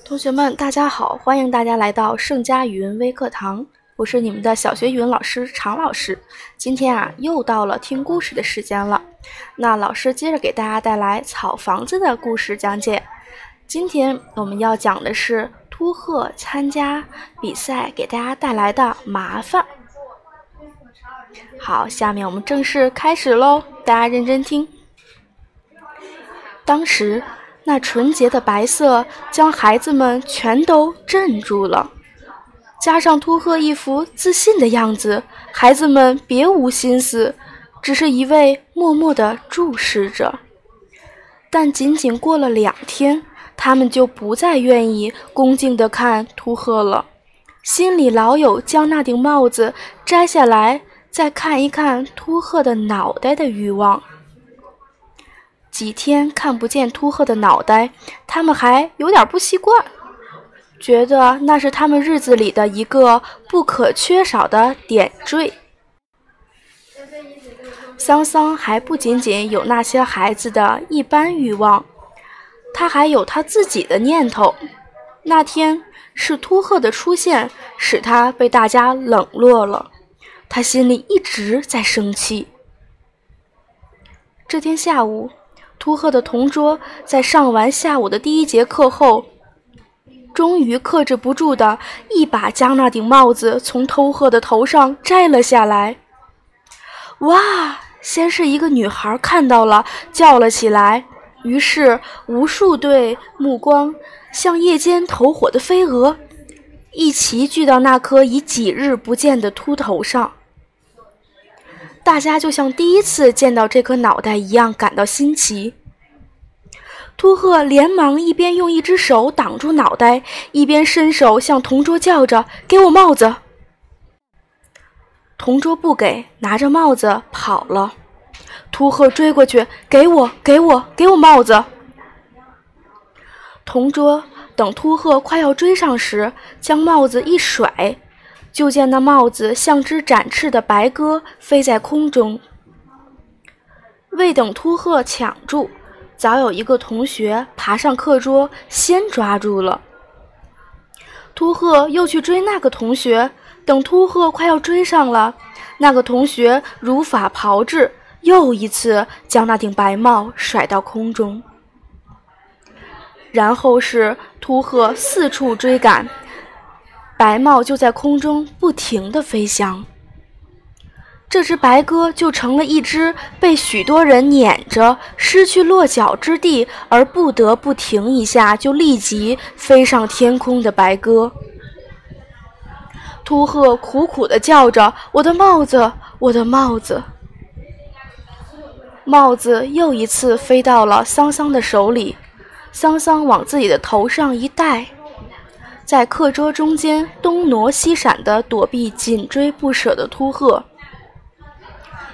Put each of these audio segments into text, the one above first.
同学们，大家好！欢迎大家来到盛佳语文微课堂，我是你们的小学语文老师常老师。今天啊，又到了听故事的时间了。那老师接着给大家带来草房子的故事讲解。今天我们要讲的是秃鹤参加比赛给大家带来的麻烦。好，下面我们正式开始喽，大家认真听。当时。那纯洁的白色将孩子们全都镇住了，加上秃鹤一副自信的样子，孩子们别无心思，只是一味默默地注视着。但仅仅过了两天，他们就不再愿意恭敬地看秃鹤了，心里老有将那顶帽子摘下来再看一看秃鹤的脑袋的欲望。几天看不见秃鹤的脑袋，他们还有点不习惯，觉得那是他们日子里的一个不可缺少的点缀。桑桑还不仅仅有那些孩子的一般欲望，他还有他自己的念头。那天是秃鹤的出现使他被大家冷落了，他心里一直在生气。这天下午。秃鹤的同桌在上完下午的第一节课后，终于克制不住的一把将那顶帽子从秃鹤的头上摘了下来。哇！先是一个女孩看到了，叫了起来。于是无数对目光像夜间投火的飞蛾，一齐聚到那颗已几日不见的秃头上。大家就像第一次见到这颗脑袋一样感到新奇。秃鹤连忙一边用一只手挡住脑袋，一边伸手向同桌叫着：“给我帽子！”同桌不给，拿着帽子跑了。秃鹤追过去：“给我，给我，给我帽子！”同桌等秃鹤快要追上时，将帽子一甩。就见那帽子像只展翅的白鸽飞在空中，未等秃鹤抢住，早有一个同学爬上课桌先抓住了。秃鹤又去追那个同学，等秃鹤快要追上了，那个同学如法炮制，又一次将那顶白帽甩到空中，然后是秃鹤四处追赶。白帽就在空中不停地飞翔，这只白鸽就成了一只被许多人撵着、失去落脚之地而不得不停一下就立即飞上天空的白鸽。秃鹤苦苦地叫着：“我的帽子，我的帽子！”帽子又一次飞到了桑桑的手里，桑桑往自己的头上一戴。在课桌中间东挪西闪地躲避紧追不舍的秃鹤，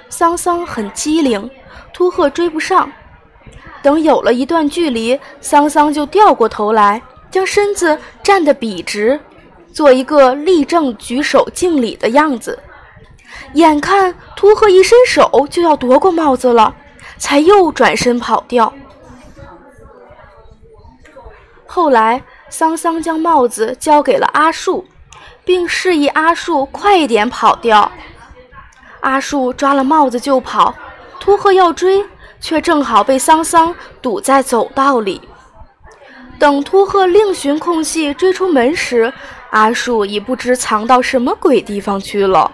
桑桑很机灵，秃鹤追不上。等有了一段距离，桑桑就掉过头来，将身子站得笔直，做一个立正举手敬礼的样子。眼看秃鹤一伸手就要夺过帽子了，才又转身跑掉。后来。桑桑将帽子交给了阿树，并示意阿树快一点跑掉。阿树抓了帽子就跑，秃鹤要追，却正好被桑桑堵在走道里。等秃鹤另寻空隙追出门时，阿树已不知藏到什么鬼地方去了。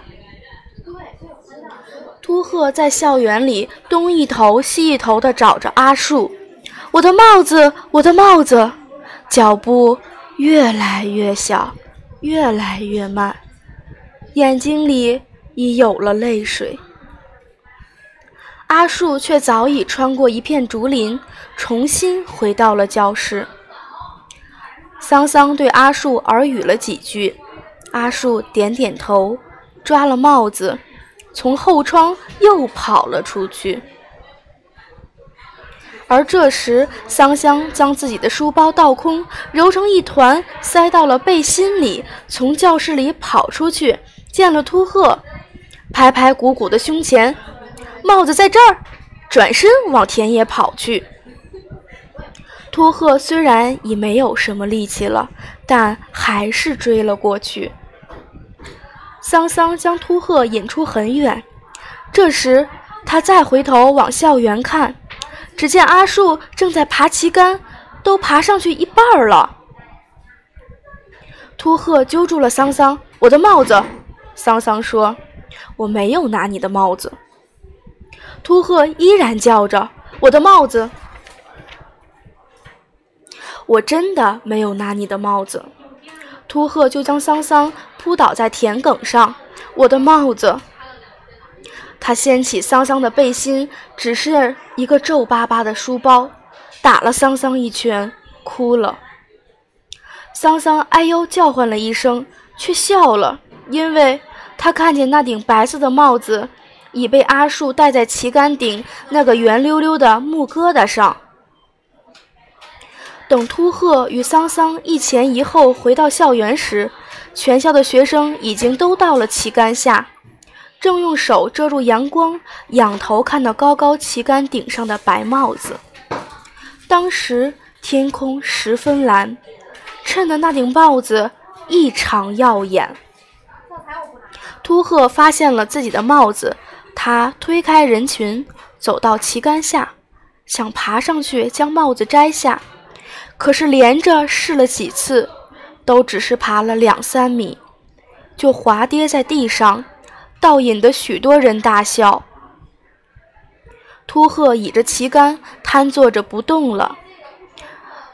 秃鹤在校园里东一头西一头地找着阿树：“我的帽子，我的帽子！”脚步越来越小，越来越慢，眼睛里已有了泪水。阿树却早已穿过一片竹林，重新回到了教室。桑桑对阿树耳语了几句，阿树点点头，抓了帽子，从后窗又跑了出去。而这时，桑香将自己的书包倒空，揉成一团，塞到了背心里，从教室里跑出去，见了秃鹤，拍拍鼓鼓的胸前，帽子在这儿，转身往田野跑去。秃鹤虽然已没有什么力气了，但还是追了过去。桑桑将秃鹤引出很远，这时他再回头往校园看，只见阿树正在爬旗杆，都爬上去一半了。秃鹤揪住了桑桑：“我的帽子！”桑桑说：“我没有拿你的帽子。”秃鹤依然叫着：“我的帽子！”我真的没有拿你的帽子。秃鹤就将桑桑扑倒在田埂上。我的帽子！他掀起桑桑的背心，只是一个皱巴巴的书包，打了桑桑一拳，哭了。桑桑哎呦叫唤了一声，却笑了，因为他看见那顶白色的帽子已被阿树戴在旗杆顶那个圆溜溜的木疙瘩上。等秃鹤与桑桑一前一后回到校园时，全校的学生已经都到了旗杆下，正用手遮住阳光，仰头看到高高旗杆顶上的白帽子。当时天空十分蓝，衬得那顶帽子异常耀眼。秃鹤发现了自己的帽子，他推开人群，走到旗杆下，想爬上去将帽子摘下。可是连着试了几次，都只是爬了两三米，就滑跌在地上，倒引得许多人大笑。秃鹤倚着旗杆，瘫坐着不动了，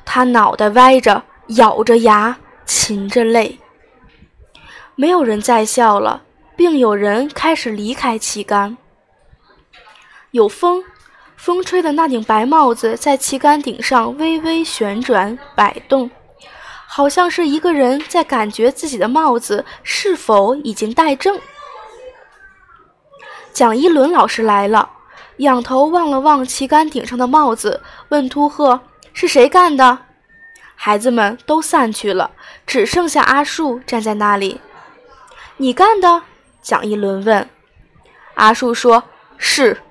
他脑袋歪着，咬着牙，噙着泪。没有人再笑了，并有人开始离开旗杆。有风。风吹的那顶白帽子在旗杆顶上微微旋转摆动，好像是一个人在感觉自己的帽子是否已经戴正。蒋一伦老师来了，仰头望了望旗杆顶上的帽子，问秃鹤：“是谁干的？”孩子们都散去了，只剩下阿树站在那里。“你干的？”蒋一伦问。阿树说：“是。”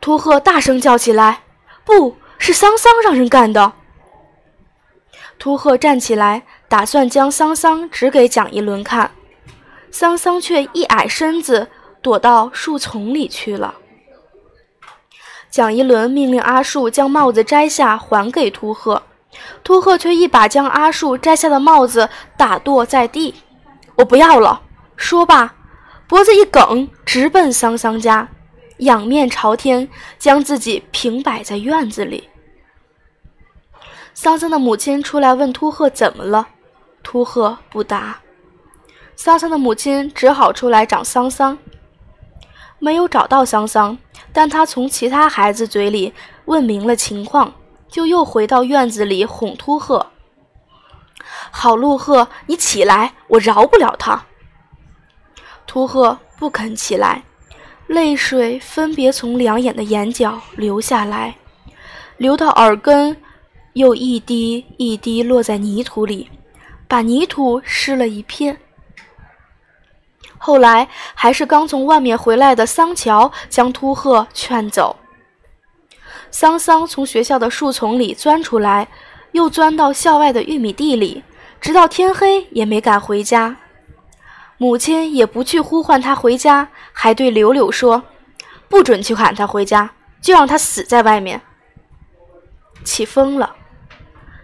秃鹤大声叫起来：“不是桑桑让人干的！”秃鹤站起来，打算将桑桑指给蒋一伦看，桑桑却一矮身子躲到树丛里去了。蒋一伦命令阿树将帽子摘下还给秃鹤，秃鹤却一把将阿树摘下的帽子打剁在地：“我不要了！”说罢，脖子一梗，直奔桑桑家。仰面朝天，将自己平摆在院子里。桑桑的母亲出来问秃鹤怎么了，秃鹤不答。桑桑的母亲只好出来找桑桑，没有找到桑桑，但他从其他孩子嘴里问明了情况，就又回到院子里哄秃鹤：“好陆鹤，你起来，我饶不了他。”秃鹤不肯起来。泪水分别从两眼的眼角流下来，流到耳根，又一滴一滴落在泥土里，把泥土湿了一片。后来还是刚从外面回来的桑乔将秃鹤劝走。桑桑从学校的树丛里钻出来，又钻到校外的玉米地里，直到天黑也没敢回家。母亲也不去呼唤他回家，还对柳柳说：“不准去喊他回家，就让他死在外面。”起风了，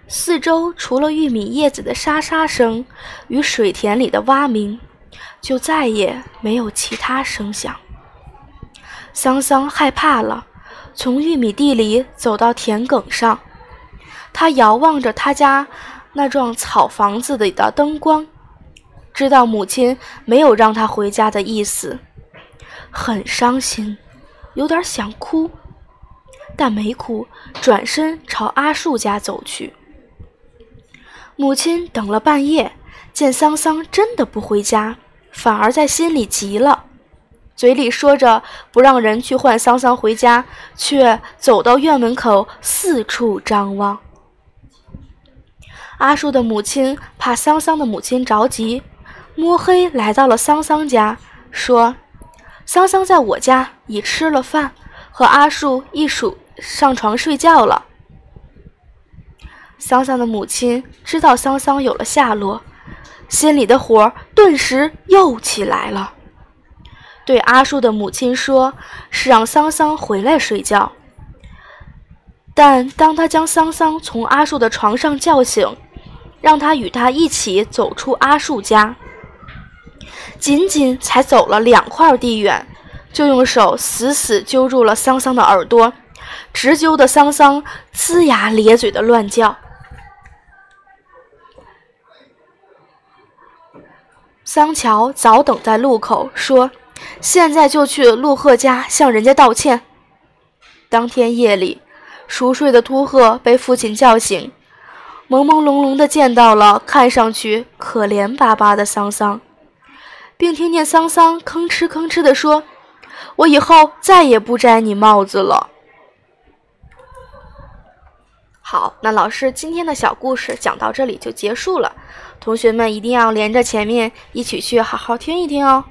四周除了玉米叶子的沙沙声与水田里的蛙鸣，就再也没有其他声响。桑桑害怕了，从玉米地里走到田埂上，他遥望着他家那幢草房子里的灯光。知道母亲没有让他回家的意思，很伤心，有点想哭，但没哭，转身朝阿树家走去。母亲等了半夜，见桑桑真的不回家，反而在心里急了，嘴里说着不让人去唤桑桑回家，却走到院门口四处张望。阿树的母亲怕桑桑的母亲着急。摸黑来到了桑桑家，说：“桑桑在我家已吃了饭，和阿树一数上床睡觉了。”桑桑的母亲知道桑桑有了下落，心里的火顿时又起来了。对阿树的母亲说：“是让桑桑回来睡觉。”但当他将桑桑从阿树的床上叫醒，让他与他一起走出阿树家，仅仅才走了两块地远，就用手死死揪住了桑桑的耳朵，直揪得桑桑龇牙咧嘴的乱叫。桑乔早等在路口，说：“现在就去陆鹤家向人家道歉。”当天夜里，熟睡的秃鹤被父亲叫醒，朦朦胧胧的见到了看上去可怜巴巴的桑桑，并听见桑桑吭哧吭哧的说：“我以后再也不摘你帽子了。”好，那老师今天的小故事讲到这里就结束了。同学们一定要连着前面一起去好好听一听哦。